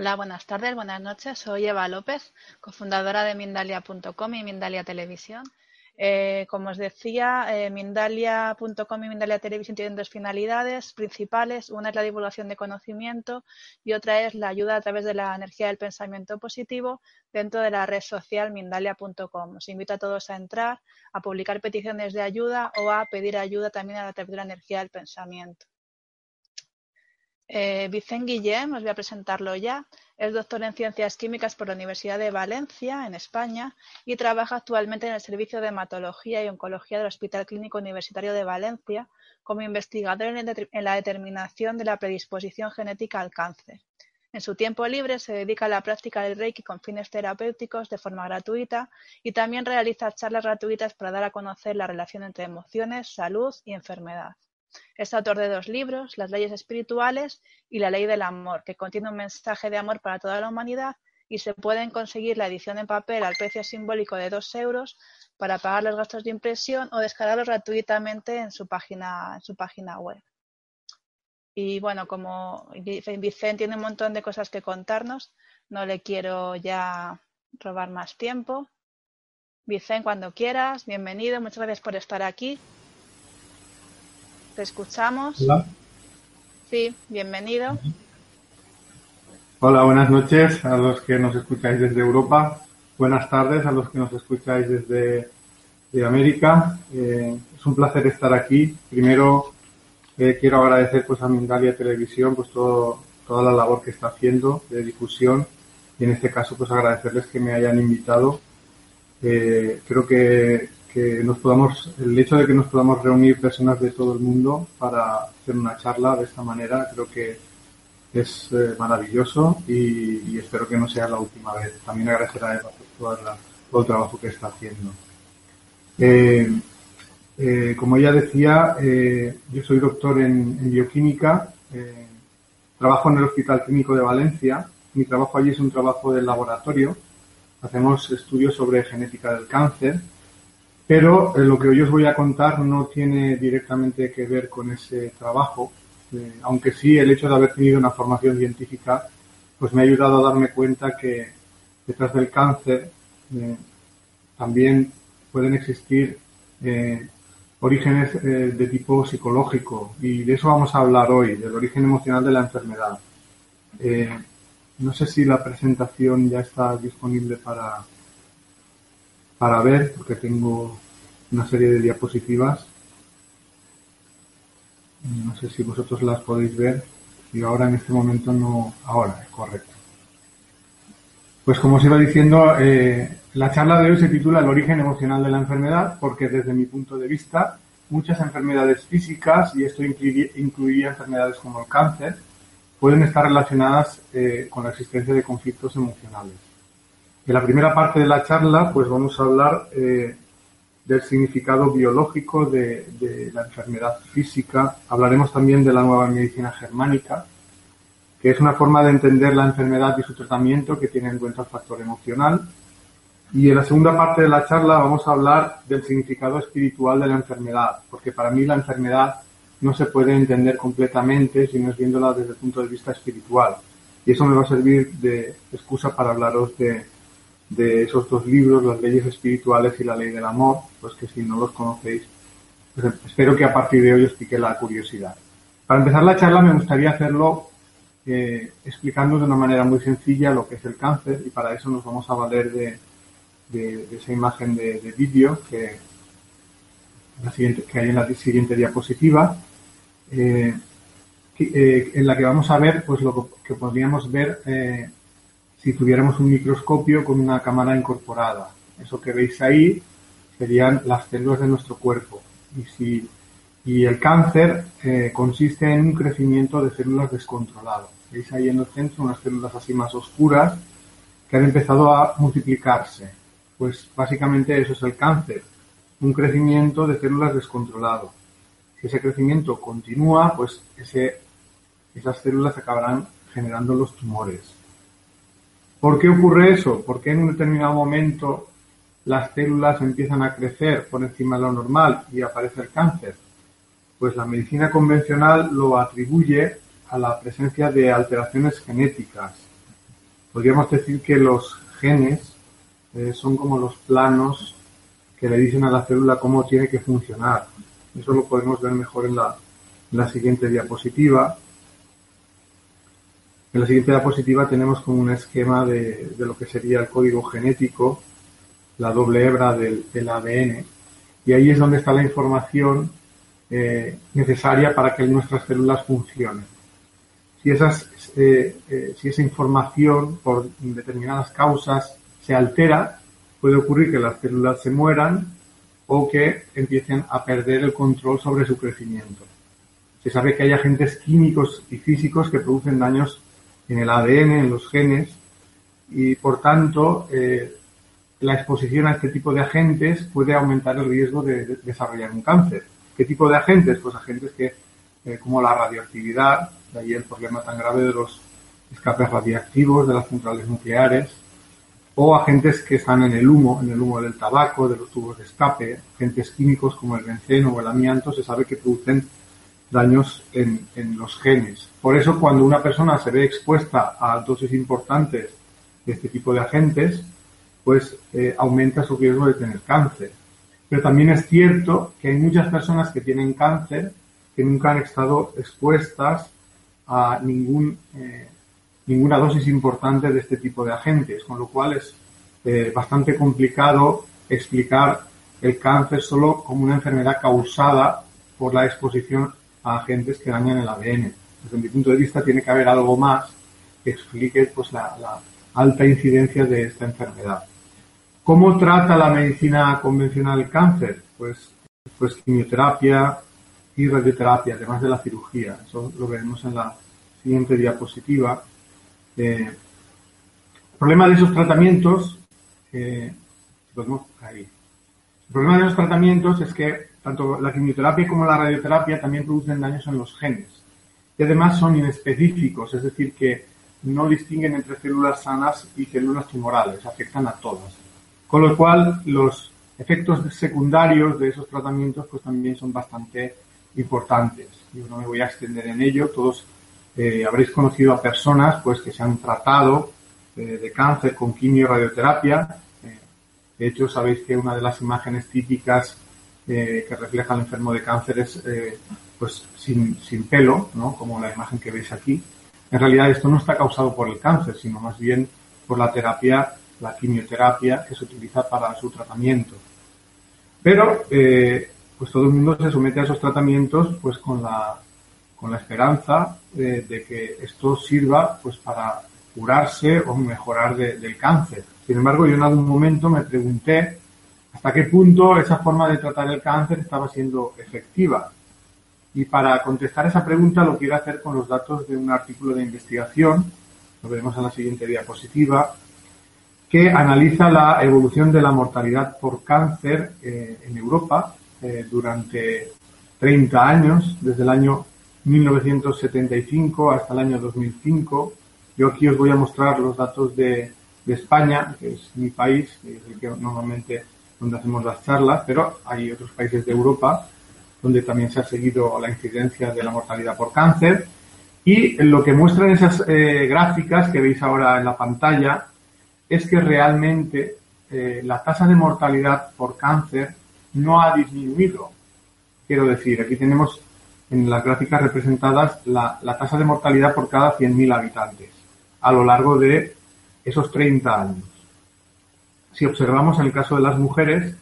Hola, buenas tardes, buenas noches. Soy Eva López, cofundadora de Mindalia.com y Mindalia Televisión. Eh, como os decía, eh, Mindalia.com y Mindalia Televisión tienen dos finalidades principales. Una es la divulgación de conocimiento y otra es la ayuda a través de la energía del pensamiento positivo dentro de la red social Mindalia.com. Os invito a todos a entrar, a publicar peticiones de ayuda o a pedir ayuda también a través de la energía del pensamiento. Eh, Vicente Guillem, os voy a presentarlo ya, es doctor en Ciencias Químicas por la Universidad de Valencia, en España, y trabaja actualmente en el Servicio de Hematología y Oncología del Hospital Clínico Universitario de Valencia como investigador en la determinación de la predisposición genética al cáncer. En su tiempo libre se dedica a la práctica del Reiki con fines terapéuticos de forma gratuita y también realiza charlas gratuitas para dar a conocer la relación entre emociones, salud y enfermedad. Es autor de dos libros, Las leyes espirituales y La ley del amor, que contiene un mensaje de amor para toda la humanidad y se pueden conseguir la edición en papel al precio simbólico de dos euros para pagar los gastos de impresión o descargarlos gratuitamente en su página, en su página web. Y bueno, como Vicente tiene un montón de cosas que contarnos, no le quiero ya robar más tiempo. Vicente, cuando quieras, bienvenido, muchas gracias por estar aquí. Te escuchamos. Hola. Sí, bienvenido. Hola, buenas noches a los que nos escucháis desde Europa. Buenas tardes a los que nos escucháis desde de América. Eh, es un placer estar aquí. Primero eh, quiero agradecer pues a Mindalia Televisión pues todo, toda la labor que está haciendo de difusión y en este caso pues agradecerles que me hayan invitado. Eh, creo que que nos podamos, el hecho de que nos podamos reunir personas de todo el mundo para hacer una charla de esta manera, creo que es eh, maravilloso y, espero que no sea la última vez. También agradecer a Eva por todo, el trabajo que está haciendo. Eh, eh, como ella decía, yo soy doctor en, en bioquímica, trabajo en el Hospital Clínico de Valencia. Mi trabajo allí es un trabajo de laboratorio. Hacemos estudios sobre genética del cáncer pero eh, lo que hoy os voy a contar no tiene directamente que ver con ese trabajo, eh, aunque sí el hecho de haber tenido una formación científica pues me ha ayudado a darme cuenta que detrás del cáncer eh, también pueden existir orígenes de tipo psicológico y de eso vamos a hablar hoy, del origen emocional de la enfermedad. no sé si la presentación ya está disponible para, para ver, porque tengo una serie de diapositivas. No sé si vosotros las podéis ver. Y ahora en este momento no. Ahora, correcto. Pues como os iba diciendo, eh, la charla de hoy se titula El origen emocional de la enfermedad, porque desde mi punto de vista, muchas enfermedades físicas, y esto incluiría, enfermedades como el cáncer, pueden estar relacionadas eh, con la existencia de conflictos emocionales. En la primera parte de la charla, pues vamos a hablar eh, del significado biológico de, la enfermedad física. Hablaremos también de la nueva medicina germánica, que es una forma de entender la enfermedad y su tratamiento que tiene en cuenta el factor emocional. Y en la segunda parte de la charla vamos a hablar del significado espiritual de la enfermedad, porque para mí la enfermedad no se puede entender completamente si no es viéndola desde el punto de vista espiritual. Y eso me va a servir de excusa para hablaros de, de esos dos libros, Las leyes espirituales y la ley del amor, pues que si no los conocéis, pues espero que a partir de hoy os pique la curiosidad. Para empezar la charla me gustaría hacerlo eh, explicando de una manera muy sencilla lo que es el cáncer y para eso nos vamos a valer de, de, esa imagen de, vídeo que, que hay en la siguiente diapositiva, eh, eh, en la que vamos a ver pues lo que podríamos ver eh, si tuviéramos un microscopio con una cámara incorporada. Eso que veis ahí serían las células de nuestro cuerpo. Y, el cáncer consiste en un crecimiento de células descontrolado. Veis ahí en el centro unas células así más oscuras que han empezado a multiplicarse. Pues básicamente eso es el cáncer, un crecimiento de células descontrolado. Si ese crecimiento continúa, pues esas células acabarán generando los tumores. ¿Por qué ocurre eso? ¿Por qué en un determinado momento las células empiezan a crecer por encima de lo normal y aparece el cáncer? Pues la medicina convencional lo atribuye a la presencia de alteraciones genéticas. Podríamos decir que los genes eh, son como los planos que le dicen a la célula cómo tiene que funcionar. Eso lo podemos ver mejor en la, siguiente diapositiva. En la siguiente diapositiva tenemos como un esquema de, lo que sería el código genético, la doble hebra del, ADN, y ahí es donde está la información eh, necesaria para que nuestras células funcionen eh, eh, si esa información por determinadas causas se altera, puede ocurrir que las células se mueran o que empiecen a perder el control sobre su crecimiento. Se sabe que hay agentes químicos y físicos que producen daños en el ADN, en los genes, y por tanto eh, la exposición a este tipo de agentes puede aumentar el riesgo de, desarrollar un cáncer. ¿Qué tipo de agentes? Pues agentes que, como la radioactividad, de ahí el problema tan grave de los escapes radiactivos de las centrales nucleares, o agentes que están en el humo, en el humo del tabaco, de los tubos de escape, agentes químicos como el benceno o el amianto, se sabe que producen daños en, los genes. Por eso cuando una persona se ve expuesta a dosis importantes de este tipo de agentes, pues eh, aumenta su riesgo de tener cáncer. Pero también es cierto que hay muchas personas que tienen cáncer que nunca han estado expuestas a eh, ninguna dosis importante de este tipo de agentes, con lo cual es eh, bastante complicado explicar el cáncer solo como una enfermedad causada por la exposición a agentes que dañan el ADN. Desde mi punto de vista tiene que haber algo más que explique pues, la, alta incidencia de esta enfermedad. ¿Cómo trata la medicina convencional el cáncer? Pues, pues quimioterapia, y radioterapia, además de la cirugía. Eso lo veremos en la siguiente diapositiva. Eh, el problema de esos tratamientos, eh, el problema de los tratamientos es que tanto la quimioterapia como la radioterapia también producen daños en los genes. Y además son inespecíficos, es decir, que no distinguen entre células sanas y células tumorales, afectan a todas. Con lo cual, los efectos secundarios de esos tratamientos pues también son bastante importantes. Yo no me voy a extender en ello, todos eh, habréis conocido a personas pues que se han tratado eh, de cáncer con quimio y radioterapia. Eh, de hecho, sabéis que una de las imágenes típicas que refleja al enfermo de cáncer es pues sin, pelo, ¿no? como la imagen que veis aquí. En realidad esto no está causado por el cáncer, sino más bien por la terapia, la quimioterapia que se utiliza para su tratamiento. Pero pues todo el mundo se somete a esos tratamientos pues con la, con la esperanza de, que esto sirva pues para curarse o mejorar del cáncer. Sin embargo, yo en algún momento me pregunté hasta qué punto esa forma de tratar el cáncer estaba siendo efectiva. Y para contestar esa pregunta lo quiero hacer con los datos de un artículo de investigación, lo veremos en la siguiente diapositiva, que analiza la evolución de la mortalidad por cáncer eh, en Europa eh, durante 30 años, desde el año 1975 hasta el año 2005. Yo aquí os voy a mostrar los datos de, de España, que es mi país, que es el que normalmente donde hacemos las charlas, pero hay otros países de Europa donde también se ha seguido la incidencia de la mortalidad por cáncer. Y lo que muestran esas eh, gráficas que veis ahora en la pantalla es que realmente eh, la tasa de mortalidad por cáncer no ha disminuido. Quiero decir, aquí tenemos en las gráficas representadas la, tasa de mortalidad por cada 100.000 habitantes a lo largo de esos 30 años. si observamos en el caso de las mujeres,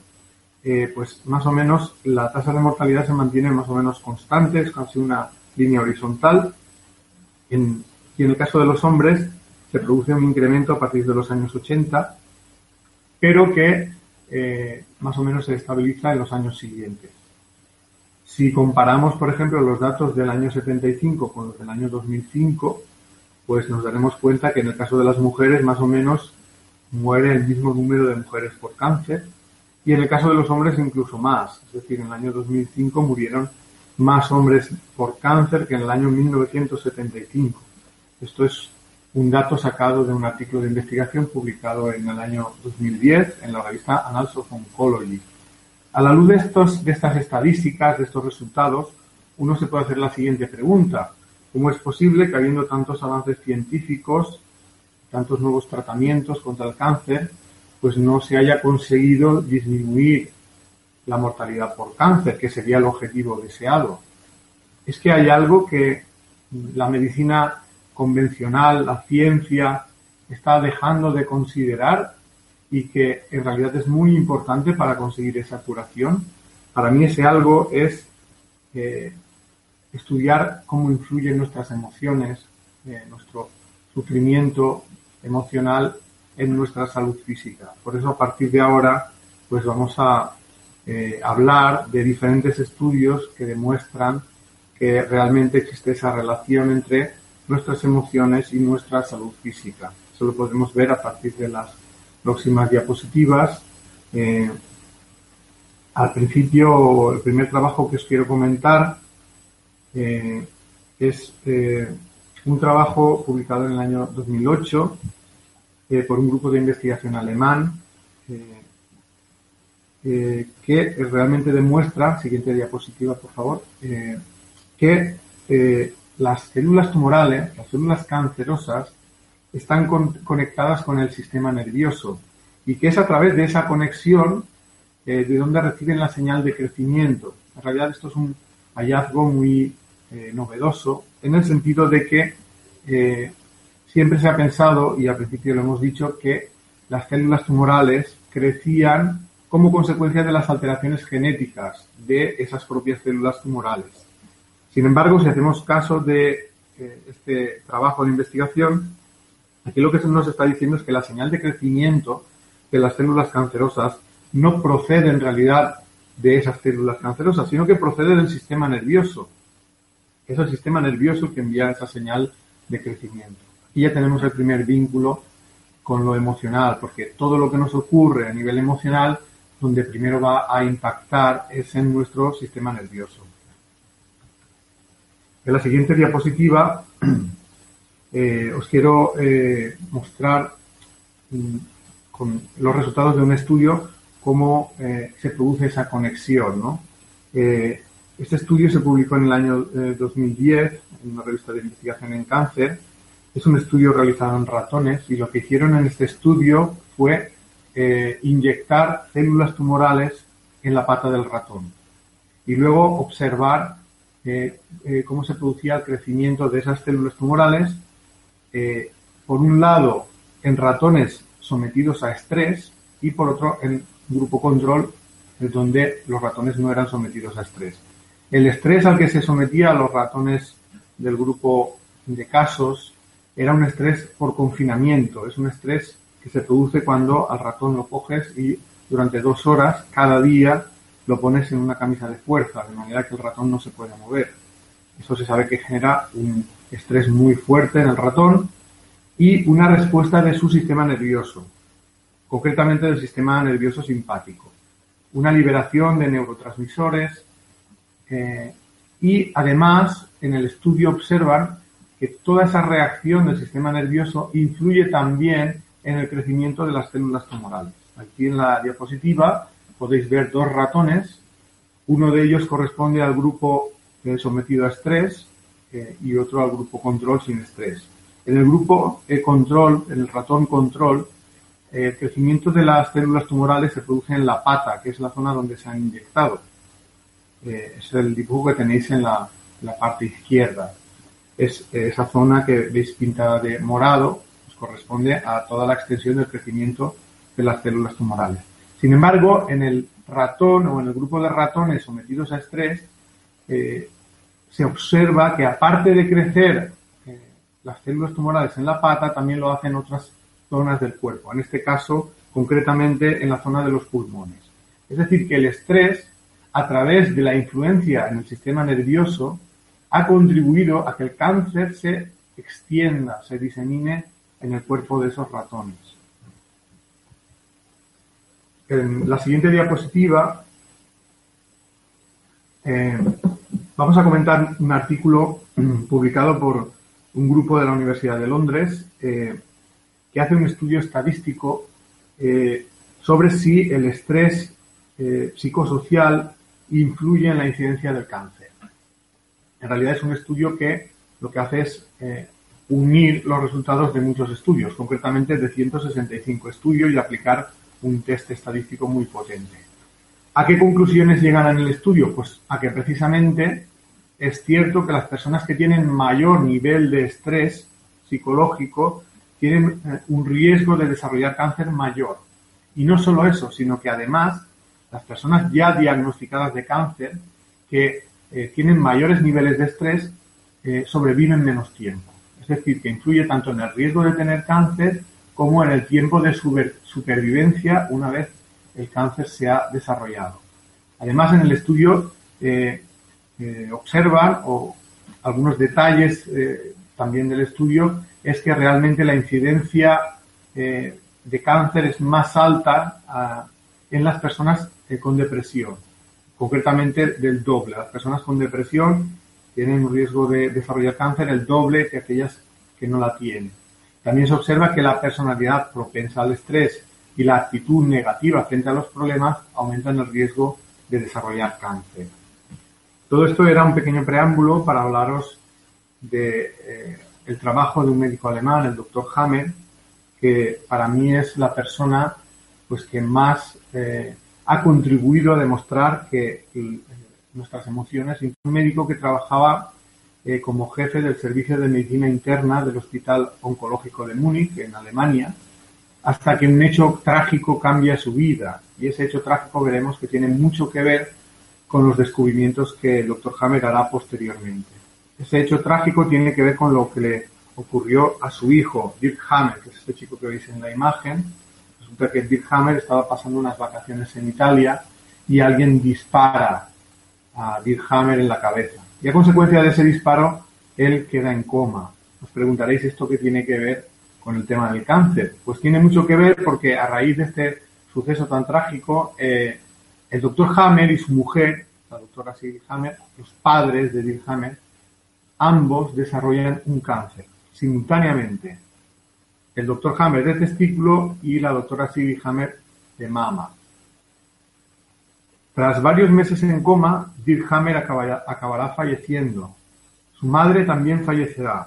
eh, pues más o menos la tasa de mortalidad se mantiene más o menos constante, es casi una línea horizontal. y en el caso de los hombres se produce un incremento a partir de los años 80, pero que eh, más o menos se estabiliza en los años siguientes. Si comparamos, por ejemplo, los datos del año 75 con los del año 2005, pues nos daremos cuenta que en el caso de las mujeres más o menos muere el mismo número de mujeres por cáncer y en el caso de los hombres incluso más. Es decir, en el año 2005 murieron más hombres por cáncer que en el año 1975. Esto es un dato sacado de un artículo de investigación publicado en el año 2010 en la revista Annals of Oncology. A la luz de, estos, de estas estadísticas, de estos resultados, uno se puede hacer la siguiente pregunta. ¿Cómo es posible que habiendo tantos avances científicos, tantos nuevos tratamientos contra el cáncer, pues no se haya conseguido disminuir la mortalidad por cáncer, que sería el objetivo deseado? Es que hay algo que la medicina convencional, la ciencia, está dejando de considerar y que en realidad es muy importante para conseguir esa curación. Para mí ese algo es eh, estudiar cómo influyen nuestras emociones, eh, nuestro sufrimiento emocional en nuestra salud física. Por eso a partir de ahora pues vamos a eh, hablar de diferentes estudios que demuestran que realmente existe esa relación entre nuestras emociones y nuestra salud física. Eso lo podemos ver a partir de las próximas diapositivas. Eh, al principio, el primer trabajo que os quiero comentar eh, es eh, un trabajo publicado en el año 2008 por un grupo de investigación alemán que realmente demuestra, siguiente diapositiva por favor, que las células tumorales, las células cancerosas, están conectadas con el sistema nervioso y que es a través de esa conexión eh, de donde reciben la señal de crecimiento. En realidad esto es un hallazgo muy eh, novedoso en el sentido de que eh, siempre se ha pensado, y al principio lo hemos dicho, que las células tumorales crecían como consecuencia de las alteraciones genéticas de esas propias células tumorales. Sin embargo, si hacemos caso de eh, este trabajo de investigación, aquí lo que nos está diciendo es que la señal de crecimiento de las células cancerosas no procede en realidad de esas células cancerosas, sino que procede del sistema nervioso. Es el sistema nervioso que envía esa señal de crecimiento. Y ya tenemos el primer vínculo con lo emocional, porque todo lo que nos ocurre a nivel emocional, donde primero va a impactar es en nuestro sistema nervioso. En la siguiente diapositiva eh, os quiero eh, mostrar mm, con los resultados de un estudio cómo eh, se produce esa conexión. este estudio se publicó en el año 2010 en una revista de investigación en cáncer. Es un estudio realizado en ratones y lo que hicieron en este estudio fue inyectar células tumorales en la pata del ratón y luego observar eh, cómo se producía el crecimiento de esas células tumorales, eh, por un lado en ratones sometidos a estrés y por otro en grupo control, donde los ratones no eran sometidos a estrés. El estrés al que se sometía a los ratones del grupo de casos era un estrés por confinamiento, es un estrés que se produce cuando al ratón lo coges y durante dos horas cada día lo pones en una camisa de fuerza, de manera que el ratón no se puede mover. Eso se sabe que genera un estrés muy fuerte en el ratón y una respuesta de su sistema nervioso, concretamente del sistema nervioso simpático. Una liberación de neurotransmisores eh, y además en el estudio observan que toda esa reacción del sistema nervioso influye también en el crecimiento de las células tumorales. Aquí en la diapositiva podéis ver dos ratones. Uno de ellos corresponde al grupo sometido a estrés eh, y otro al grupo control sin estrés. En el grupo e control, en el ratón control, el crecimiento de las células tumorales se produce en la pata, que es la zona donde se han inyectado. es el dibujo que tenéis en la, parte izquierda. Es esa zona que veis pintada de morado, pues corresponde a toda la extensión del crecimiento de las células tumorales. Sin embargo, en el ratón o en el grupo de ratones sometidos a estrés, eh, se observa que aparte de crecer eh, las células tumorales en la pata, también lo hacen otras zonas del cuerpo, en este caso concretamente en la zona de los pulmones. Es decir, que el estrés, a través de la influencia en el sistema nervioso, ha contribuido a que el cáncer se extienda, se disemine en el cuerpo de esos ratones. En la siguiente diapositiva eh, vamos a comentar un artículo mm, publicado por un grupo de la Universidad de Londres eh, que hace un estudio estadístico eh, sobre si el estrés psicosocial influye en la incidencia del cáncer. En realidad es un estudio que lo que hace es unir los resultados de muchos estudios, concretamente de 165 estudios y aplicar un test estadístico muy potente. ¿A qué conclusiones llegan en el estudio? Pues a que precisamente es cierto que las personas que tienen mayor nivel de estrés psicológico tienen eh, un riesgo de desarrollar cáncer mayor. Y no solo eso, sino que además las personas ya diagnosticadas de cáncer que eh, tienen mayores niveles de estrés eh, sobreviven menos tiempo. Es decir, que influye tanto en el riesgo de tener cáncer como en el tiempo de supervivencia una vez el cáncer se ha desarrollado. Además, en el estudio eh, observan algunos detalles también del estudio es que realmente la incidencia de cáncer es más alta ah, en las personas con depresión, concretamente del doble. Las personas con depresión tienen un riesgo de desarrollar cáncer el doble que aquellas que no la tienen. También se observa que la personalidad propensa al estrés y la actitud negativa frente a los problemas aumentan el riesgo de desarrollar cáncer. Todo esto era un pequeño preámbulo para hablaros de eh, el trabajo de un médico alemán, el doctor Hammer, que para mí es la persona pues que más eh, ha contribuido a demostrar que eh, nuestras emociones, un médico que trabajaba eh, como jefe del Servicio de Medicina Interna del Hospital Oncológico de Múnich, en Alemania, hasta que un hecho trágico cambia su vida. Y ese hecho trágico veremos que tiene mucho que ver con los descubrimientos que el doctor Hammer hará posteriormente. Ese hecho trágico tiene que ver con lo que le ocurrió a su hijo, Dirk Hammer, que es este chico que veis en la imagen. Resulta que Dirk Hammer estaba pasando unas vacaciones en Italia y alguien dispara a Dirk Hammer en la cabeza. Y a consecuencia de ese disparo, él queda en coma. Os preguntaréis esto qué tiene que ver con el tema del cáncer. Pues tiene mucho que ver porque a raíz de este suceso tan trágico, eh, el doctor Hammer y su mujer, la doctora Sigrid Hammer, los padres de Bill Hammer, ambos desarrollan un cáncer simultáneamente. El doctor Hammer de testículo y la doctora Sigrid Hammer de mama. Tras varios meses en coma, Dirk Hammer acabará, falleciendo. Su madre también fallecerá.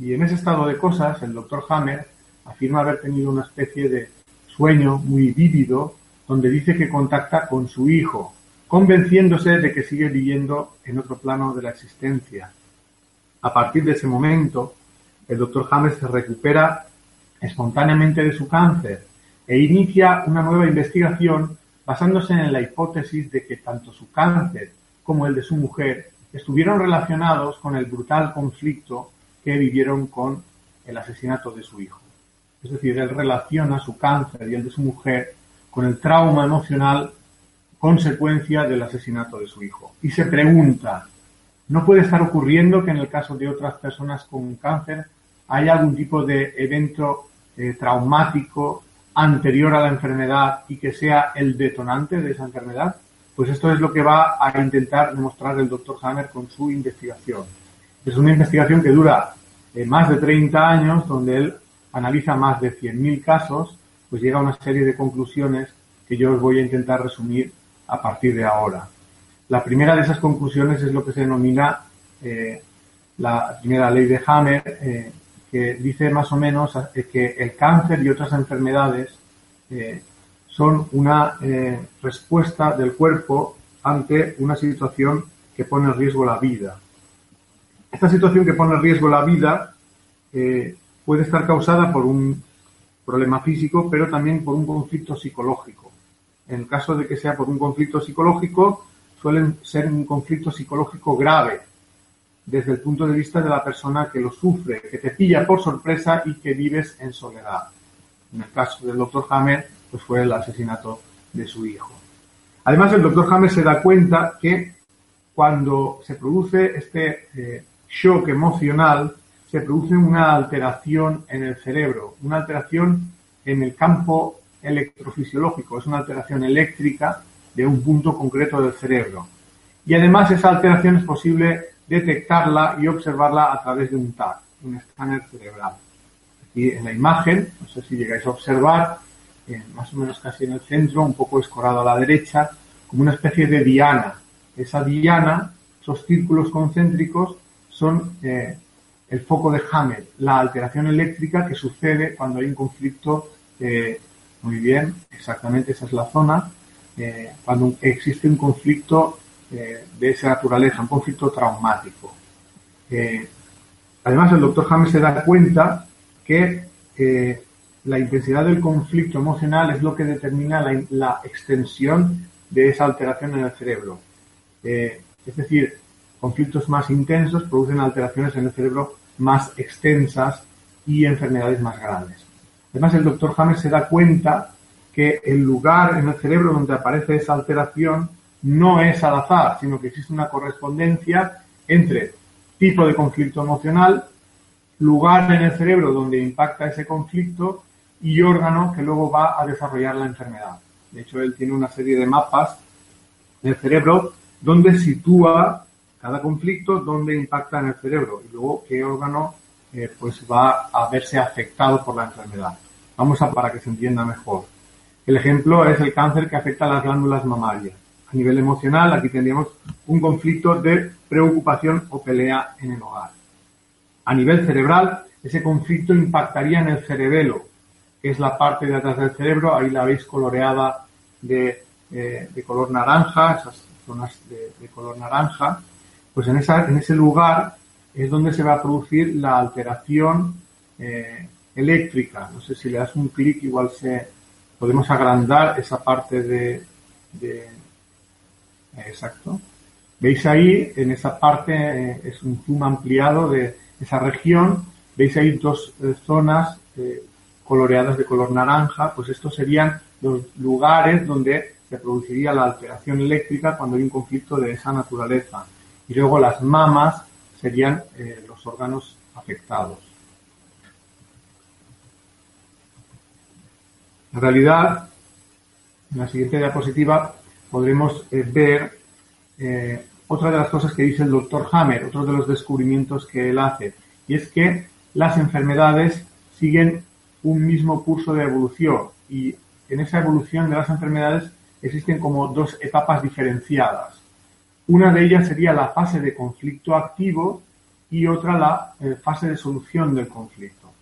Y en ese estado de cosas, el doctor Hammer afirma haber tenido una especie de sueño muy vívido donde dice que contacta con su hijo, convenciéndose de que sigue viviendo en otro plano de la existencia. A partir de ese momento, el doctor Hammer se recupera espontáneamente de su cáncer e inicia una nueva investigación basándose en la hipótesis de que tanto su cáncer como el de su mujer estuvieron relacionados con el brutal conflicto que vivieron con el asesinato de su hijo. Es decir, él relaciona su cáncer y el de su mujer con el trauma emocional consecuencia del asesinato de su hijo. Y se pregunta, ¿no puede estar ocurriendo que en el caso de otras personas con cáncer haya algún tipo de evento eh, traumático anterior a la enfermedad y que sea el detonante de esa enfermedad? Pues esto es lo que va a intentar demostrar el doctor Hammer con su investigación. Es una investigación que dura eh, más de 30 años, donde él analiza más de 100.000 casos, pues llega a una serie de conclusiones que yo os voy a intentar resumir a partir de ahora. La primera de esas conclusiones es lo que se denomina eh, la primera ley de Hammer, eh, que dice más o menos eh, que el cáncer y otras enfermedades son una respuesta del cuerpo ante una situación que pone en riesgo la vida. Esta situación que pone en riesgo la vida puede estar causada por un, problema físico, pero también por un conflicto psicológico. En el caso de que sea por un conflicto psicológico, suelen ser un conflicto psicológico grave, desde el punto de vista de la persona que lo sufre, que te pilla por sorpresa y que vives en soledad. En el caso del doctor Hammer, pues fue el asesinato de su hijo. Además, el doctor Hammer se da cuenta que cuando se produce este eh, shock emocional, se produce una alteración en el cerebro, una alteración en el campo electrofisiológico, es una alteración eléctrica de un punto concreto del cerebro. Y además esa alteración es posible detectarla y observarla a través de un TAC, un escáner cerebral. Aquí en la imagen, no sé si llegáis a observar, más o menos casi en el centro, un poco escorado a la derecha, como una especie de diana. Esa diana, esos círculos concéntricos, son eh, el foco de Hammer, la alteración eléctrica que sucede cuando hay un conflicto. Eh, muy bien, exactamente esa es la zona. Cuando existe un conflicto de esa naturaleza, un conflicto traumático. además, el doctor Hammer se da cuenta que la intensidad del conflicto emocional es lo que determina la, extensión de esa alteración en el cerebro. Eh, es decir, conflictos más intensos producen alteraciones en el cerebro más extensas y enfermedades más graves. Además, el doctor James se da cuenta el lugar en el cerebro donde aparece esa alteración no es al azar, sino que existe una correspondencia entre tipo de conflicto emocional, lugar en el cerebro donde impacta ese conflicto y órgano que luego va a desarrollar la enfermedad. De hecho, él tiene una serie de mapas del cerebro donde sitúa cada conflicto, donde impacta en el cerebro y luego qué órgano eh, pues va a verse afectado por la enfermedad. Vamos a para que se entienda mejor. El ejemplo es el cáncer que afecta a las glándulas mamarias. A nivel emocional, aquí tendríamos un conflicto de preocupación o pelea en el hogar. A nivel cerebral, ese conflicto impactaría en el cerebelo, que es la parte de atrás del cerebro, ahí la veis coloreada de, eh, de color naranja, esas zonas de, color naranja, pues en ese lugar es donde se va a producir la alteración eh, eléctrica. No sé si le das un clic, igual se podemos agrandar esa parte de, de exacto. Veis ahí, en esa parte, eh, es un zoom ampliado de esa región, veis ahí dos zonas coloreadas de color naranja, pues estos serían los lugares donde se produciría la alteración eléctrica cuando hay un conflicto de esa naturaleza. Y luego las mamas serían eh, los órganos afectados. En realidad, en la siguiente diapositiva podremos eh, ver eh, otra de las cosas que dice el doctor Hammer, otro de los descubrimientos que él hace, y es que las enfermedades siguen un mismo curso de evolución y en esa evolución de las enfermedades existen como dos etapas diferenciadas. Una de ellas sería la fase de conflicto activo y otra la eh, fase de solución del conflicto.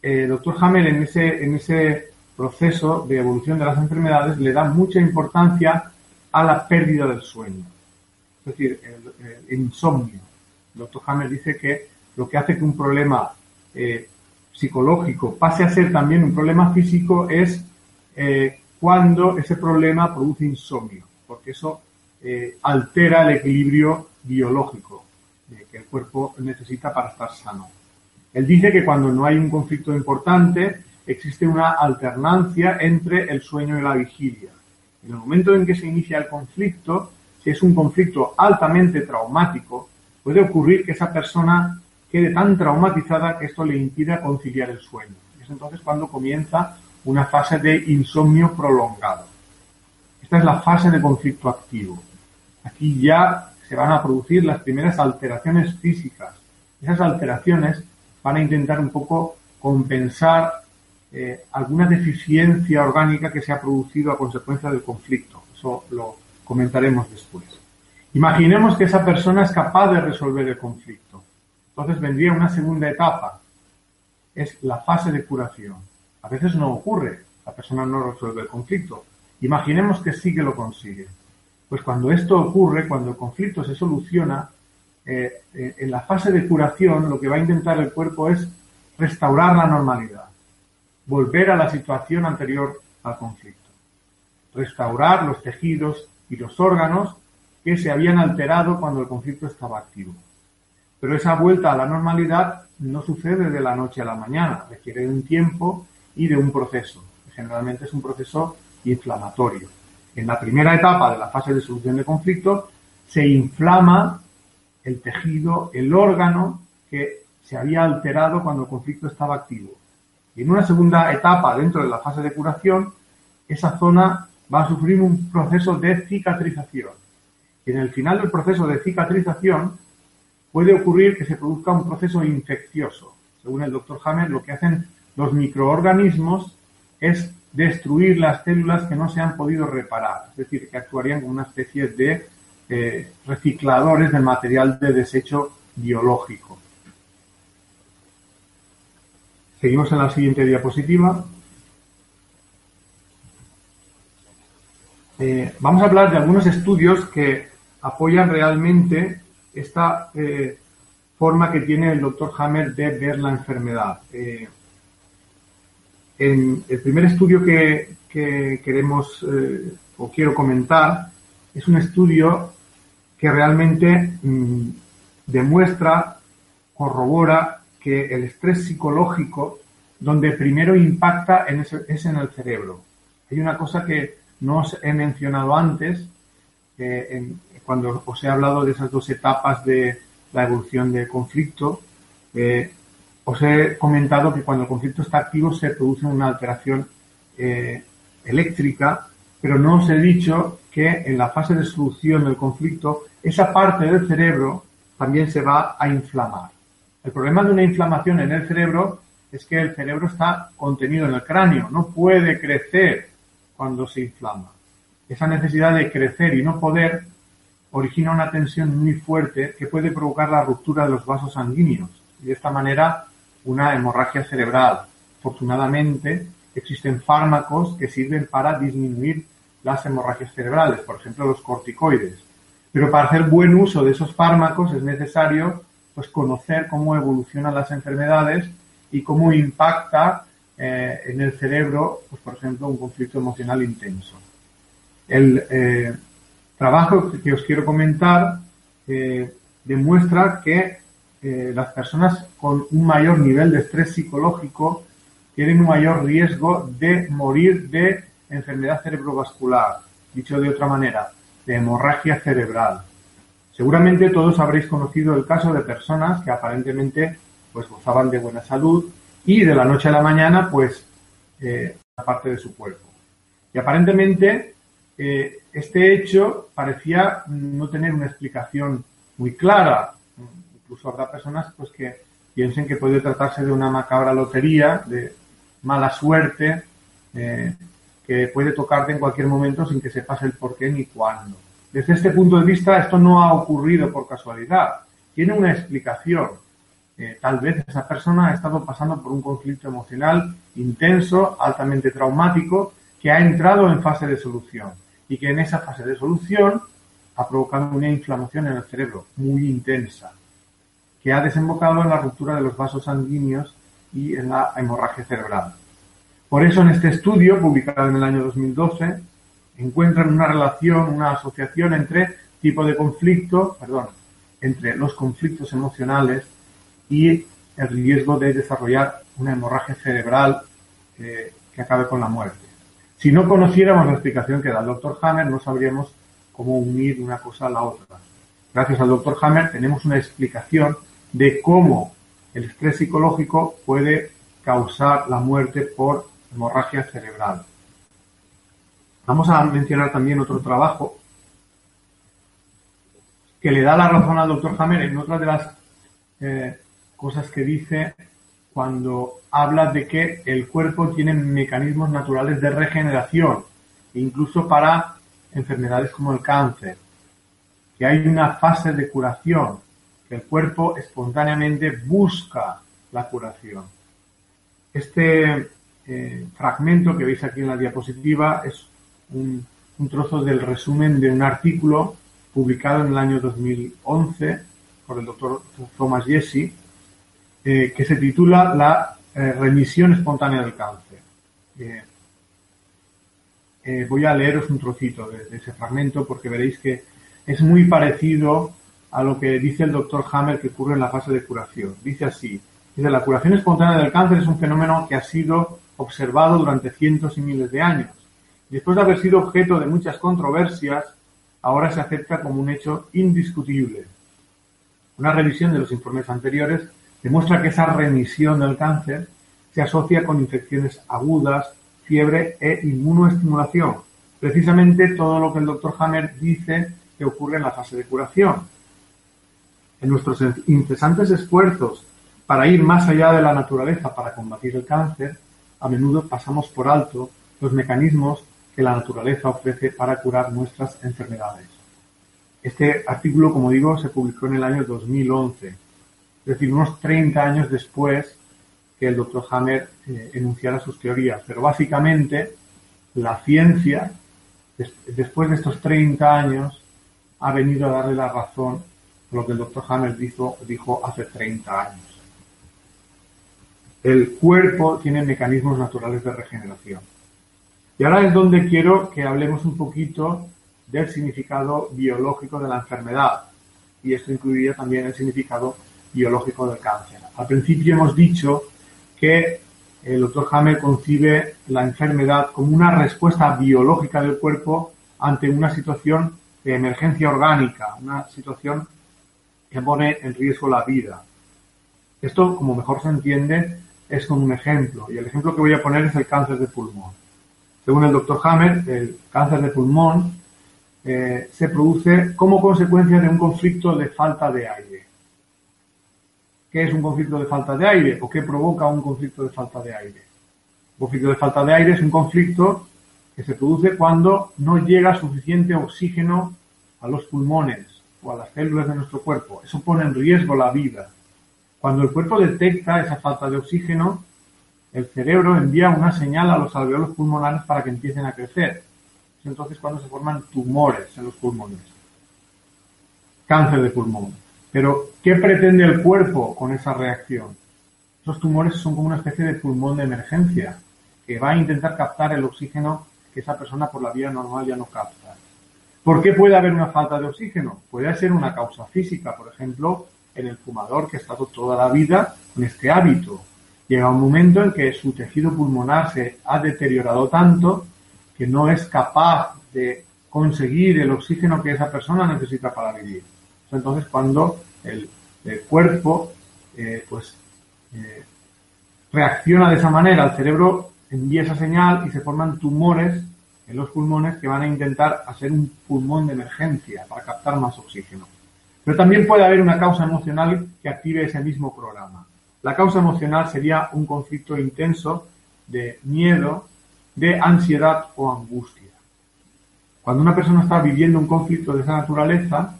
El doctor Hammer en ese, en ese proceso de evolución de las enfermedades le da mucha importancia a la pérdida del sueño, es decir, el, insomnio. El doctor Hammer dice que lo que hace que un problema eh, psicológico pase a ser también un problema físico es eh, cuando ese problema produce insomnio, porque eso eh, altera el equilibrio biológico que el cuerpo necesita para estar sano. Él dice que cuando no hay un conflicto importante, existe una alternancia entre el sueño y la vigilia. En el momento en que se inicia el conflicto, si es un conflicto altamente traumático, puede ocurrir que esa persona quede tan traumatizada que esto le impida conciliar el sueño. Es entonces cuando comienza una fase de insomnio prolongado. Esta es la fase de conflicto activo. Aquí ya se van a producir las primeras alteraciones físicas. Esas alteraciones van a intentar un poco compensar eh, alguna deficiencia orgánica que se ha producido a consecuencia del conflicto. Eso lo comentaremos después. Imaginemos que esa persona es capaz de resolver el conflicto. Entonces vendría una segunda etapa, es la fase de curación. A veces no ocurre, la persona no resuelve el conflicto. Imaginemos que sí que lo consigue. Pues cuando esto ocurre, cuando el conflicto se soluciona, eh, eh, en la fase de curación lo que va a intentar el cuerpo es restaurar la normalidad. Volver a la situación anterior al conflicto, restaurar los tejidos y los órganos que se habían alterado cuando el conflicto estaba activo. Pero esa vuelta a la normalidad no sucede de la noche a la mañana, requiere de un tiempo y de un proceso. Generalmente es un proceso inflamatorio. En la primera etapa de la fase de solución de conflicto se inflama el tejido, el órgano que se había alterado cuando el conflicto estaba activo. En una segunda etapa, dentro de la fase de curación, esa zona va a sufrir un proceso de cicatrización. Y en el final del proceso de cicatrización puede ocurrir que se produzca un proceso infeccioso. Según el doctor Hammer, lo que hacen los microorganismos es destruir las células que no se han podido reparar, es decir, que actuarían como una especie de eh, recicladores del material de desecho biológico. Seguimos en la siguiente diapositiva. Eh, vamos a hablar de algunos estudios que apoyan realmente esta eh, forma que tiene el doctor Hammer de ver la enfermedad. en el primer estudio que, queremos o quiero comentar es un estudio que realmente mm, demuestra, corrobora que el estrés psicológico, donde primero impacta es en el cerebro. Hay una cosa que no os he mencionado antes, eh, cuando os he hablado de esas dos etapas de la evolución del conflicto, eh, os he comentado que cuando el conflicto está activo se produce una alteración eh, eléctrica, pero no os he dicho que en la fase de solución del conflicto esa parte del cerebro también se va a inflamar. El problema de una inflamación en el cerebro es que el cerebro está contenido en el cráneo, no puede crecer cuando se inflama. Esa necesidad de crecer y no poder origina una tensión muy fuerte que puede provocar la ruptura de los vasos sanguíneos y de esta manera una hemorragia cerebral. Afortunadamente existen fármacos que sirven para disminuir las hemorragias cerebrales, por ejemplo los corticoides. Pero para hacer buen uso de esos fármacos es necesario pues, conocer cómo evolucionan las enfermedades y cómo impacta eh, en el cerebro, pues, por ejemplo, un conflicto emocional intenso. El eh, trabajo que os quiero comentar eh, demuestra que las personas con un mayor nivel de estrés psicológico tienen un mayor riesgo de morir de enfermedad cerebrovascular. Dicho de otra manera, de hemorragia cerebral. Seguramente todos habréis conocido el caso de personas que aparentemente pues gozaban de buena salud y de la noche a la mañana pues eh, parte de su cuerpo. Y aparentemente eh, este hecho parecía no tener una explicación muy clara. Incluso habrá personas pues que piensen que puede tratarse de una macabra lotería, de mala suerte, eh, que puede tocarte en cualquier momento sin que sepas el por qué ni cuándo. Desde este punto de vista, esto no ha ocurrido por casualidad. Tiene una explicación. Eh, tal vez esa persona ha estado pasando por un conflicto emocional intenso, altamente traumático, que ha entrado en fase de solución y que en esa fase de solución ha provocado una inflamación en el cerebro muy intensa, que ha desembocado en la ruptura de los vasos sanguíneos y en la hemorragia cerebral. Por eso en este estudio, publicado en el año 2012, encuentran una relación, una asociación entre tipo de conflicto, perdón, entre los conflictos emocionales y el riesgo de desarrollar una hemorragia cerebral que acabe con la muerte. Si no conociéramos la explicación que da el doctor Hammer, no sabríamos cómo unir una cosa a la otra. Gracias al doctor Hammer tenemos una explicación de cómo el estrés psicológico puede causar la muerte por hemorragia cerebral. Vamos a mencionar también otro trabajo que le da la razón al doctor Hammer en otra de las eh, cosas que dice cuando habla de que el cuerpo tiene mecanismos naturales de regeneración, incluso para enfermedades como el cáncer, que hay una fase de curación, que el cuerpo espontáneamente busca la curación. Este eh, fragmento que veis aquí en la diapositiva es un, trozo del resumen de un artículo publicado en el año 2011 por el doctor Thomas Jesse, eh, que se titula La eh, remisión espontánea del cáncer. Eh, voy a leeros un trocito de, ese fragmento porque veréis que es muy parecido a lo que dice el doctor Hammer que ocurre en la fase de curación. Dice así, dice, la curación espontánea del cáncer es un fenómeno que ha sido observado durante cientos y miles de años. Después de haber sido objeto de muchas controversias, ahora se acepta como un hecho indiscutible. Una revisión de los informes anteriores demuestra que esa remisión del cáncer se asocia con infecciones agudas, fiebre e inmunoestimulación. Precisamente todo lo que el doctor Hammer dice que ocurre en la fase de curación. En nuestros incesantes esfuerzos para ir más allá de la naturaleza para combatir el cáncer, a menudo pasamos por alto los mecanismos que la naturaleza ofrece para curar nuestras enfermedades. Este artículo, como digo, se publicó en el año 2011, es decir, unos 30 años después que el doctor Hammer eh, enunciara sus teorías. Pero básicamente la ciencia, después de estos 30 años, ha venido a darle la razón a lo que el doctor Hammer dijo, dijo hace 30 años. El cuerpo tiene mecanismos naturales de regeneración. Y ahora es donde quiero que hablemos un poquito del significado biológico de la enfermedad. Y esto incluiría también el significado biológico del cáncer. Al principio hemos dicho que el doctor Hammer concibe la enfermedad como una respuesta biológica del cuerpo ante una situación de emergencia orgánica, una situación que pone en riesgo la vida. Esto, como mejor se entiende, es con un ejemplo. Y el ejemplo que voy a poner es el cáncer de pulmón. Según el doctor Hammer, el cáncer de pulmón eh, se produce como consecuencia de un conflicto de falta de aire. ¿Qué es un conflicto de falta de aire o qué provoca un conflicto de falta de aire? Un conflicto de falta de aire es un conflicto que se produce cuando no llega suficiente oxígeno a los pulmones o a las células de nuestro cuerpo. Eso pone en riesgo la vida. Cuando el cuerpo detecta esa falta de oxígeno, el cerebro envía una señal a los alveolos pulmonares para que empiecen a crecer. Es entonces cuando se forman tumores en los pulmones. Cáncer de pulmón. Pero, ¿qué pretende el cuerpo con esa reacción? Esos tumores son como una especie de pulmón de emergencia, que va a intentar captar el oxígeno que esa persona por la vía normal ya no capta. ¿Por qué puede haber una falta de oxígeno? Puede ser una causa física, por ejemplo, en el fumador que ha estado toda la vida con este hábito. Llega un momento en que su tejido pulmonar se ha deteriorado tanto que no es capaz de conseguir el oxígeno que esa persona necesita para vivir entonces cuando el, cuerpo eh, pues eh, reacciona de esa manera, el cerebro envía esa señal y se forman tumores en los pulmones que van a intentar hacer un pulmón de emergencia para captar más oxígeno. Pero también puede haber una causa emocional que active ese mismo programa. La causa emocional sería un conflicto intenso de miedo, de ansiedad o angustia. Cuando una persona está viviendo un conflicto de esa naturaleza,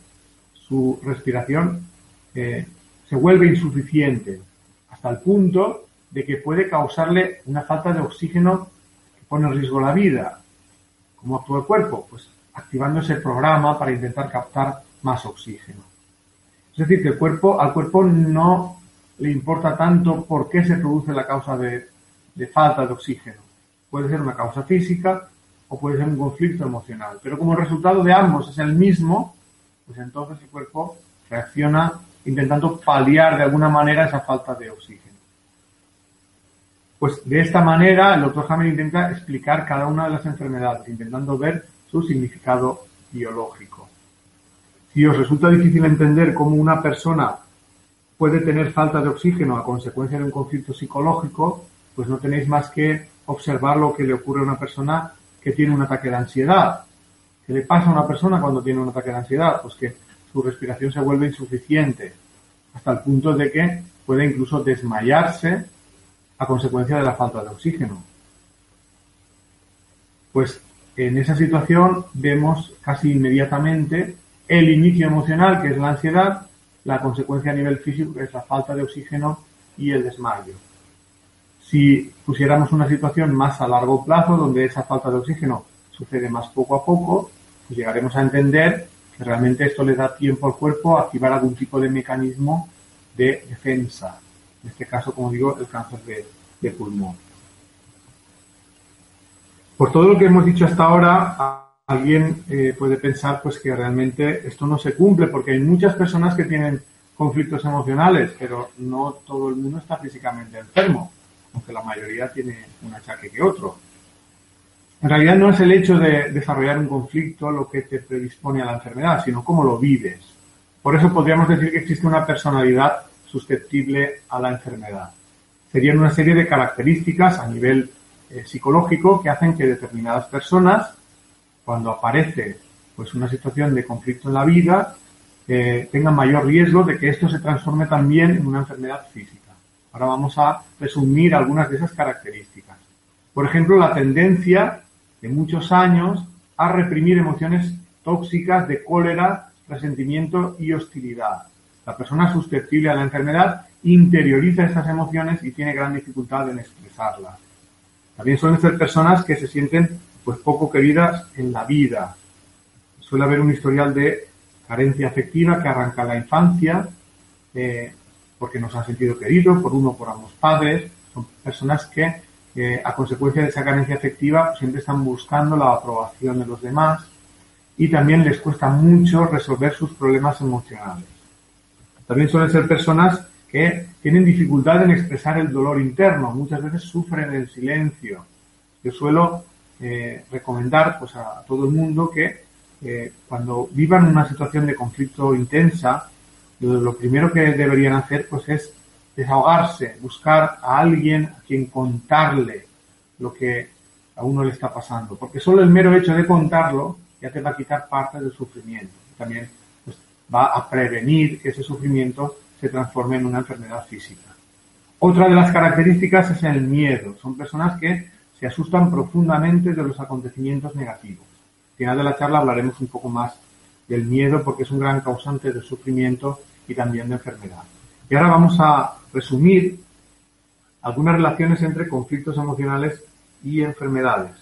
su respiración eh, se vuelve insuficiente hasta el punto de que puede causarle una falta de oxígeno que pone en riesgo la vida. ¿Cómo actúa el cuerpo? Pues activando ese programa para intentar captar más oxígeno. Es decir, que el cuerpo, al cuerpo no le importa tanto por qué se produce la causa de, falta de oxígeno. Puede ser una causa física o puede ser un conflicto emocional. Pero como el resultado de ambos es el mismo, pues entonces el cuerpo reacciona intentando paliar de alguna manera esa falta de oxígeno. Pues de esta manera el doctor Hammer intenta explicar cada una de las enfermedades, intentando ver su significado biológico. Si os resulta difícil entender cómo una persona puede tener falta de oxígeno a consecuencia de un conflicto psicológico, pues no tenéis más que observar lo que le ocurre a una persona que tiene un ataque de ansiedad. ¿Qué le pasa a una persona cuando tiene un ataque de ansiedad? Pues que su respiración se vuelve insuficiente, hasta el punto de que puede incluso desmayarse a consecuencia de la falta de oxígeno. Pues en esa situación vemos casi inmediatamente el inicio emocional, que es la ansiedad, la consecuencia a nivel físico, es la falta de oxígeno y el desmayo. Si pusiéramos una situación más a largo plazo, donde esa falta de oxígeno sucede más poco a poco, pues llegaremos a entender que realmente esto le da tiempo al cuerpo a activar algún tipo de mecanismo de defensa. En este caso, como digo, el cáncer de, de pulmón. Por todo lo que hemos dicho hasta ahora, alguien eh, puede pensar pues que realmente esto no se cumple porque hay muchas personas que tienen conflictos emocionales, pero no todo el mundo está físicamente enfermo, aunque la mayoría tiene un achaque que otro. En realidad no es el hecho de desarrollar un conflicto lo que te predispone a la enfermedad, sino cómo lo vives. Por eso podríamos decir que existe una personalidad susceptible a la enfermedad. Serían una serie de características a nivel eh, psicológico que hacen que determinadas personas, cuando aparece pues una situación de conflicto en la vida, eh, tengan mayor riesgo de que esto se transforme también en una enfermedad física. Ahora vamos a resumir algunas de esas características. Por ejemplo, la tendencia de muchos años a reprimir emociones tóxicas de cólera, resentimiento y hostilidad. La persona susceptible a la enfermedad interioriza estas emociones y tiene gran dificultad en expresarlas. También suelen ser personas que se sienten pues poco queridas en la vida. Suele haber un historial de carencia afectiva que arranca la infancia, eh, porque nos han sentido queridos por uno por ambos padres. Son personas que, eh, a consecuencia de esa carencia afectiva, siempre están buscando la aprobación de los demás y también les cuesta mucho resolver sus problemas emocionales. También suelen ser personas que tienen dificultad en expresar el dolor interno, muchas veces sufren el silencio. Yo suelo eh, recomendar pues, a todo el mundo que eh, cuando vivan una situación de conflicto intensa, lo, primero que deberían hacer pues, es desahogarse, buscar a alguien a quien contarle lo que a uno le está pasando, porque solo el mero hecho de contarlo ya te va a quitar parte del sufrimiento. También pues, va a prevenir que ese sufrimiento se transforme en una enfermedad física. Otra de las características es el miedo. Son personas que se asustan profundamente de los acontecimientos negativos. Al final de la charla hablaremos un poco más del miedo porque es un gran causante de sufrimiento y también de enfermedad. Y ahora vamos a resumir algunas relaciones entre conflictos emocionales y enfermedades.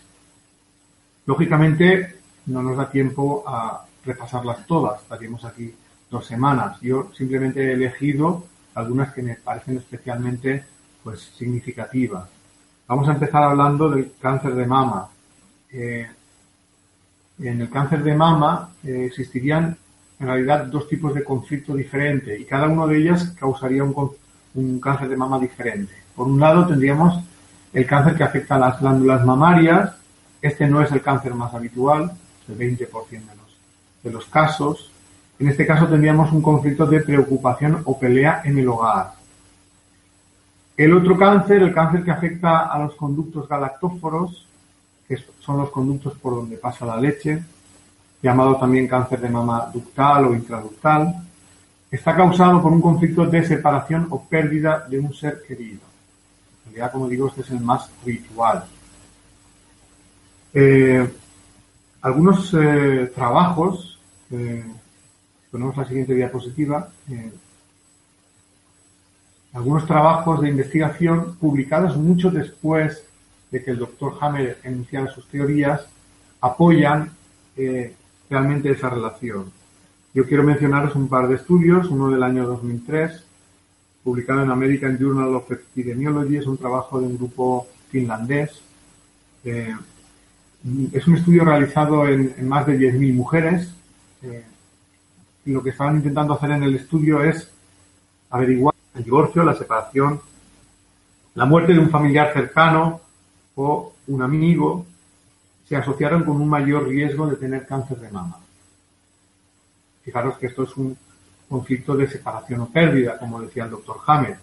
Lógicamente no nos da tiempo a repasarlas todas, estaríamos aquí dos semanas. Yo simplemente he elegido algunas que me parecen especialmente pues, significativas. Vamos a empezar hablando del cáncer de mama. Eh, en el cáncer de mama eh, existirían en realidad dos tipos de conflicto diferente y cada uno de ellos causaría un, cáncer de mama diferente. Por un lado tendríamos el cáncer que afecta a las glándulas mamarias. Este no es el cáncer más habitual, el 20% de de los casos. En este caso tendríamos un conflicto de preocupación o pelea en el hogar. El otro cáncer, el cáncer que afecta a los conductos galactóforos, que son los conductos por donde pasa la leche, llamado también cáncer de mama ductal o intraductal, está causado por un conflicto de separación o pérdida de un ser querido. En realidad, como digo, este es el más habitual. Eh, algunos eh, trabajos eh, Ponemos la siguiente diapositiva. Eh, algunos trabajos de investigación publicados mucho después de que el doctor Hammer enunciara sus teorías apoyan eh, realmente esa relación. Yo quiero mencionaros un par de estudios, uno del año 2003, publicado en American Journal of Epidemiology, es un trabajo de un grupo finlandés. Eh, es un estudio realizado en, más de 10.000 mujeres y lo que estaban intentando hacer en el estudio es averiguar el divorcio, la separación, la muerte de un familiar cercano o un amigo se asociaron con un mayor riesgo de tener cáncer de mama. Fijaros que esto es un conflicto de separación o pérdida, como decía el doctor Hammer.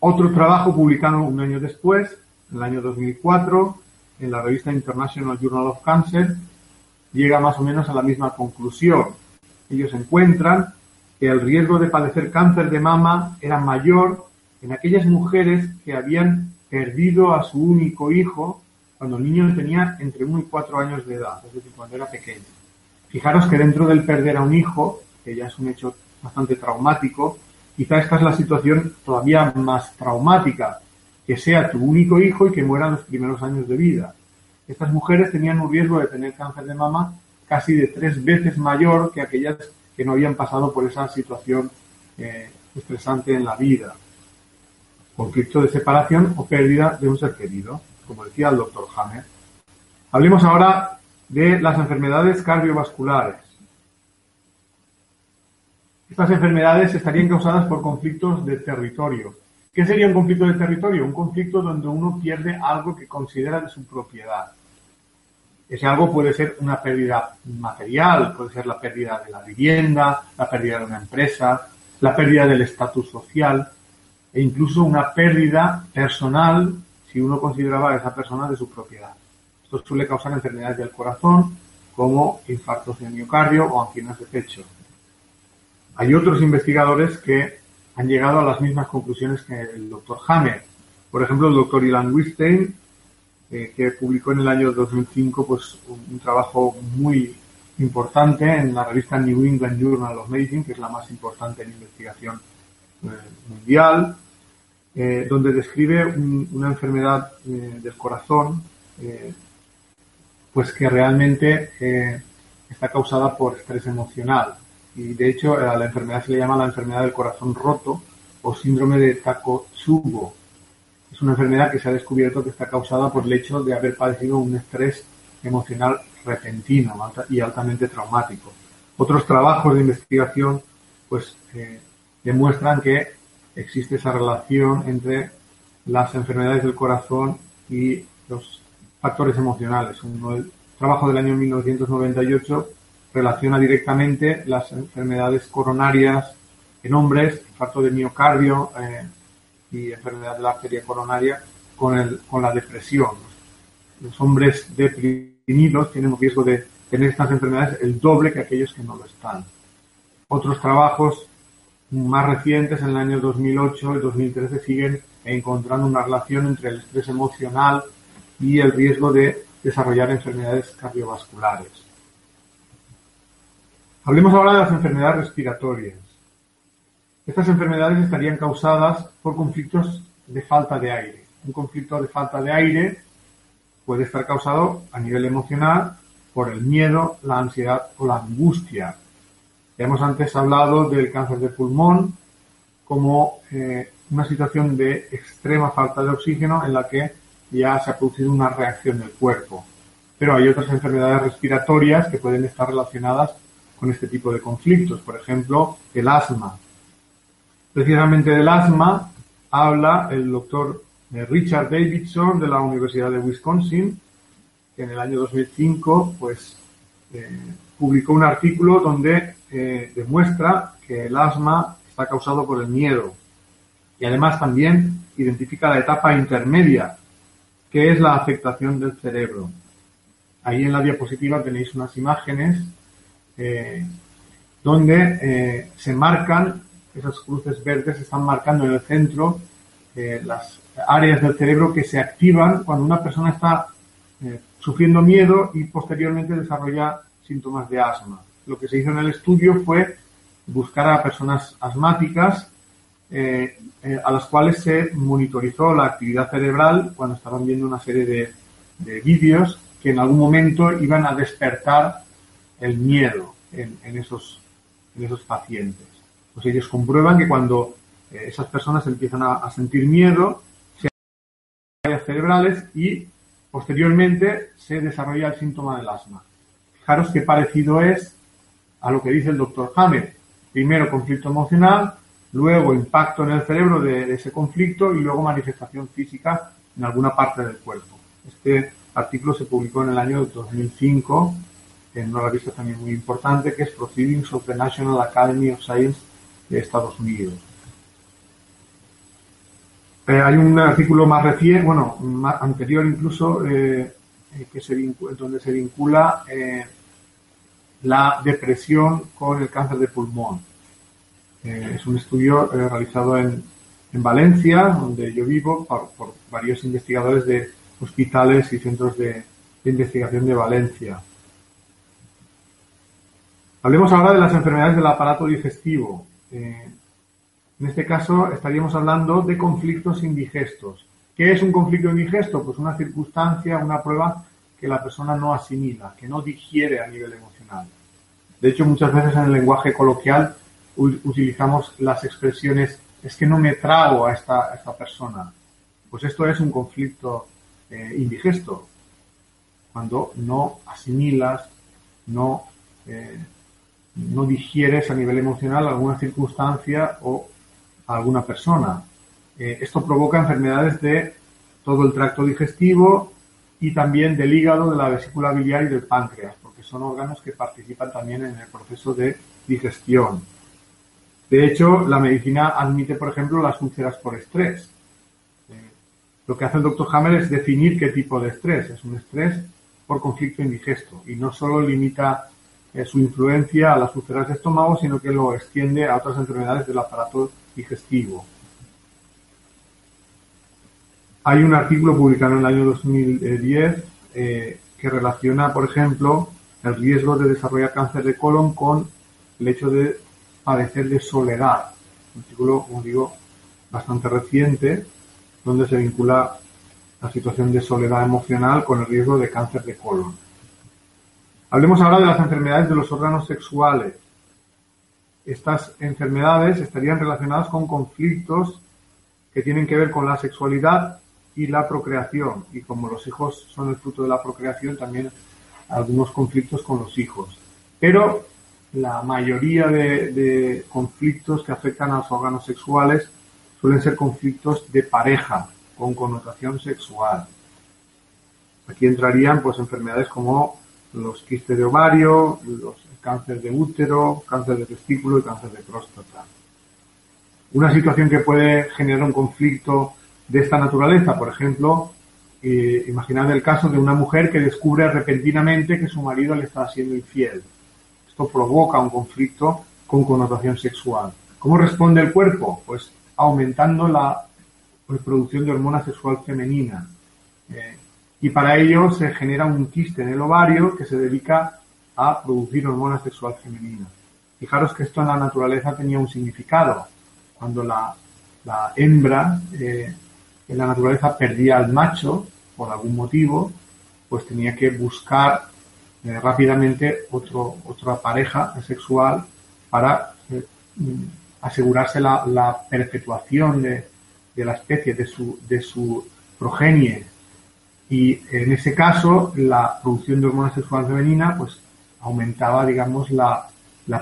Otro trabajo publicado un año después, en el año 2004, en la revista International Journal of Cancer, llega más o menos a la misma conclusión ellos encuentran que el riesgo de padecer cáncer de mama era mayor en aquellas mujeres que habían perdido a su único hijo cuando el niño tenía entre 1 y 4 años de edad, es decir, cuando era pequeño. Fijaros que dentro del perder a un hijo, que ya es un hecho bastante traumático, quizá esta es la situación todavía más traumática, que sea tu único hijo y que muera en los primeros años de vida. Estas mujeres tenían un riesgo de tener cáncer de mama casi de tres veces mayor que aquellas que no habían pasado por esa situación eh, estresante en la vida. conflicto de separación o pérdida de un ser querido, como decía el doctor Hammer. Hablemos ahora de las enfermedades cardiovasculares. Estas enfermedades estarían causadas por conflictos de territorio. ¿Qué sería un conflicto de territorio? Un conflicto donde uno pierde algo que considera de su propiedad. Ese algo puede ser una pérdida material, puede ser la pérdida de la vivienda, la pérdida de una empresa, la pérdida del estatus social e incluso una pérdida personal si uno consideraba a esa persona de su propiedad. Esto suele causar enfermedades del corazón como infartos de miocardio o anginas de pecho. Hay otros investigadores que han llegado a las mismas conclusiones que el doctor Hammer. Por ejemplo, el doctor Ilan Wistein eh, que publicó en el año 2005 pues, un, trabajo muy importante en la revista New England Journal of Medicine, que es la más importante en investigación eh, mundial, eh, donde describe una enfermedad del corazón pues que realmente está causada por estrés emocional. Y de hecho a la enfermedad se le llama la enfermedad del corazón roto o síndrome de Takotsubo es una enfermedad que se ha descubierto que está causada por el hecho de haber padecido un estrés emocional repentino y altamente traumático. Otros trabajos de investigación pues eh, demuestran que existe esa relación entre las enfermedades del corazón y los factores emocionales. Un trabajo del año 1998 relaciona directamente las enfermedades coronarias en hombres, infarto de miocardio, eh, y enfermedad de la arteria coronaria con, el, con la depresión. Los hombres deprimidos tienen un riesgo de tener estas enfermedades el doble que aquellos que no lo están. Otros trabajos más recientes, en el año 2008 y 2013, siguen encontrando una relación entre el estrés emocional y el riesgo de desarrollar enfermedades cardiovasculares. Hablemos ahora de las enfermedades respiratorias. Estas enfermedades estarían causadas por conflictos de falta de aire. Un conflicto de falta de aire puede estar causado a nivel emocional por el miedo, la ansiedad o la angustia. Ya hemos antes hablado del cáncer de pulmón como eh, una situación de extrema falta de oxígeno en la que ya se ha producido una reacción del cuerpo. Pero hay otras enfermedades respiratorias que pueden estar relacionadas con este tipo de conflictos. Por ejemplo, el asma. Precisamente del asma habla el doctor eh, Richard Davidson de la Universidad de Wisconsin, que en el año 2005 pues, eh, publicó un artículo donde eh, demuestra que el asma está causado por el miedo y además también identifica la etapa intermedia, que es la afectación del cerebro. Ahí en la diapositiva tenéis unas imágenes donde se marcan esas cruces verdes están marcando en el centro eh, las áreas del cerebro que se activan cuando una persona está eh, sufriendo miedo y posteriormente desarrolla síntomas de asma. Lo que se hizo en el estudio fue buscar a personas asmáticas eh, a las cuales se monitorizó la actividad cerebral cuando estaban viendo una serie de, vídeos que en algún momento iban a despertar el miedo en esos pacientes pues ellos comprueban que cuando eh, esas personas empiezan a, sentir miedo, se áreas cerebrales y posteriormente se desarrolla el síntoma del asma. Fijaros qué parecido es a lo que dice el doctor Hammer. Primero conflicto emocional, luego impacto en el cerebro de, ese conflicto y luego manifestación física en alguna parte del cuerpo. Este artículo se publicó en el año 2005 en una revista también muy importante que es Proceedings of the National Academy of Science de Estados Unidos. Eh, hay un artículo más reciente, bueno, anterior incluso, eh, eh, donde se vincula la depresión con el cáncer de pulmón. es un estudio realizado en, Valencia, donde yo vivo, por, varios investigadores de hospitales y centros de investigación de Valencia. Hablemos ahora de las enfermedades del aparato digestivo. Eh, en este caso estaríamos hablando de conflictos indigestos. ¿Qué es un conflicto indigesto? Pues una circunstancia, una prueba que la persona no asimila, que no digiere a nivel emocional. De hecho, muchas veces en el lenguaje coloquial utilizamos las expresiones es que no me trago a esta, persona. Pues esto es un conflicto eh, indigesto, cuando no asimilas, no, eh, no digieres a nivel emocional alguna circunstancia o alguna persona. Eh, esto provoca enfermedades de todo el tracto digestivo y también del hígado, de la vesícula biliar y del páncreas, porque son órganos que participan también en el proceso de digestión. De hecho, la medicina admite, por ejemplo, las úlceras por estrés. Eh, lo que hace el doctor Hammer es definir qué tipo de estrés. Es un estrés por conflicto indigesto y no solo limita su influencia a las úlceras de estómago, sino que lo extiende a otras enfermedades del aparato digestivo. Hay un artículo publicado en el año 2010 eh, que relaciona, por ejemplo, el riesgo de desarrollar cáncer de colon con el hecho de padecer de soledad. Un artículo, como digo, bastante reciente, donde se vincula la situación de soledad emocional con el riesgo de cáncer de colon. Hablemos ahora de las enfermedades de los órganos sexuales. Estas enfermedades estarían relacionadas con conflictos que tienen que ver con la sexualidad y la procreación. Y como los hijos son el fruto de la procreación, también algunos conflictos con los hijos. Pero la mayoría de, conflictos que afectan a los órganos sexuales suelen ser conflictos de pareja con connotación sexual. Aquí entrarían pues enfermedades como los quistes de ovario, los cáncer de útero, cáncer de testículo y cáncer de próstata. Una situación que puede generar un conflicto de esta naturaleza, por ejemplo, eh, imaginad el caso de una mujer que descubre repentinamente que su marido le está siendo infiel provoca un conflicto con connotación sexual. ¿Cómo responde el cuerpo? Pues aumentando la producción de hormona sexual femenina. Eh, y para ello se genera un quiste en el ovario que se dedica a producir hormona sexual femenina. Fijaros que esto en la naturaleza tenía un significado. Cuando la, hembra eh, en la naturaleza perdía al macho por algún motivo, pues tenía que buscar eh, rápidamente otro, otra pareja sexual para eh, mm, asegurarse la, perpetuación de, la especie, de su, de su progenie. Y en ese caso, la producción de hormona sexual femenina, pues aumentaba, digamos, la,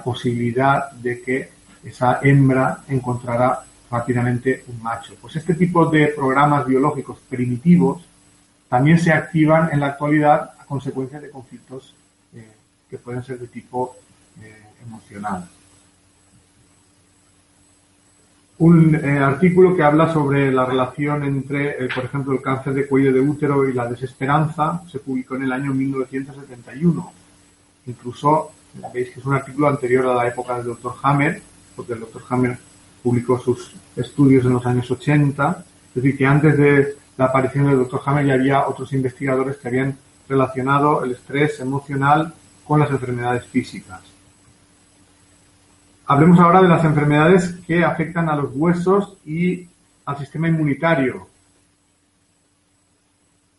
posibilidad de que esa hembra encontrara rápidamente un macho. Pues este tipo de programas biológicos primitivos también se activan en la actualidad a consecuencia de conflictos eh, que pueden ser de tipo eh, emocional. Un eh, artículo que habla sobre la relación entre, por ejemplo, el cáncer de cuello de útero y la desesperanza se publicó en el año 1971. Incluso, veis que es un artículo anterior a la época del Dr. Hammer, porque el Dr. Hammer publicó sus estudios en los años 80. Es decir, que antes de la aparición del Dr. Hammer ya había otros investigadores que habían relacionado el estrés emocional con las enfermedades físicas. Hablemos ahora de las enfermedades que afectan a los huesos y al sistema inmunitario.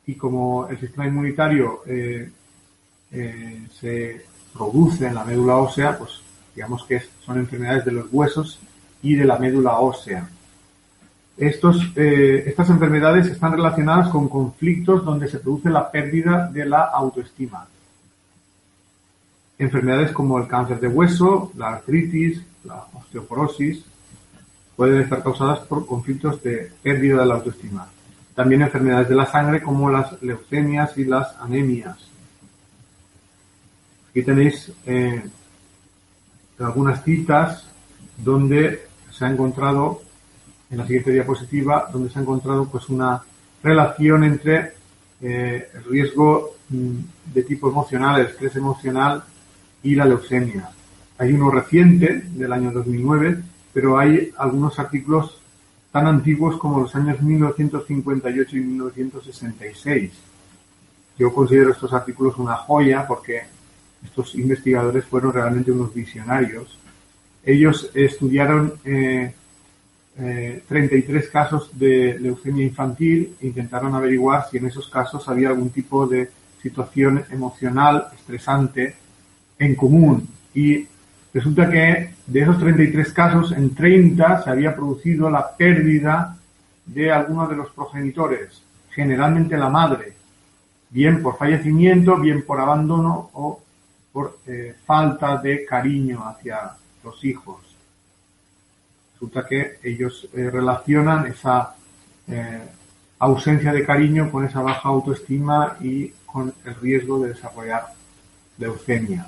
Y como el sistema inmunitario eh, eh, se produce en la médula ósea, pues digamos que son enfermedades de los huesos y de la médula ósea. Eh, estas enfermedades están relacionadas con conflictos donde se produce la pérdida de la autoestima. Enfermedades como el cáncer de hueso, la artritis, la osteoporosis, pueden estar causadas por conflictos de pérdida de la autoestima. También enfermedades de la sangre como las leucemias y las anemias. Aquí tenéis eh, algunas citas donde se ha encontrado en la siguiente diapositiva, donde se ha encontrado pues una relación entre eh, el riesgo mm, de tipo emocional, el estrés emocional y la leucemia. Hay uno reciente del año 2009, pero hay algunos artículos tan antiguos como los años 1958 y 1966. Yo considero estos artículos una joya porque estos investigadores fueron realmente unos visionarios. Ellos estudiaron eh, 33 eh, casos de leucemia infantil e intentaron averiguar si en esos casos había algún tipo de situación emocional estresante en común y Resulta que de esos 33 casos, en 30 se había producido la pérdida de alguno de los progenitores, generalmente la madre, bien por fallecimiento, bien por abandono o por eh, falta de cariño hacia los hijos. Resulta que ellos eh, relacionan esa eh, ausencia de cariño con esa baja autoestima y con el riesgo de desarrollar leucemia.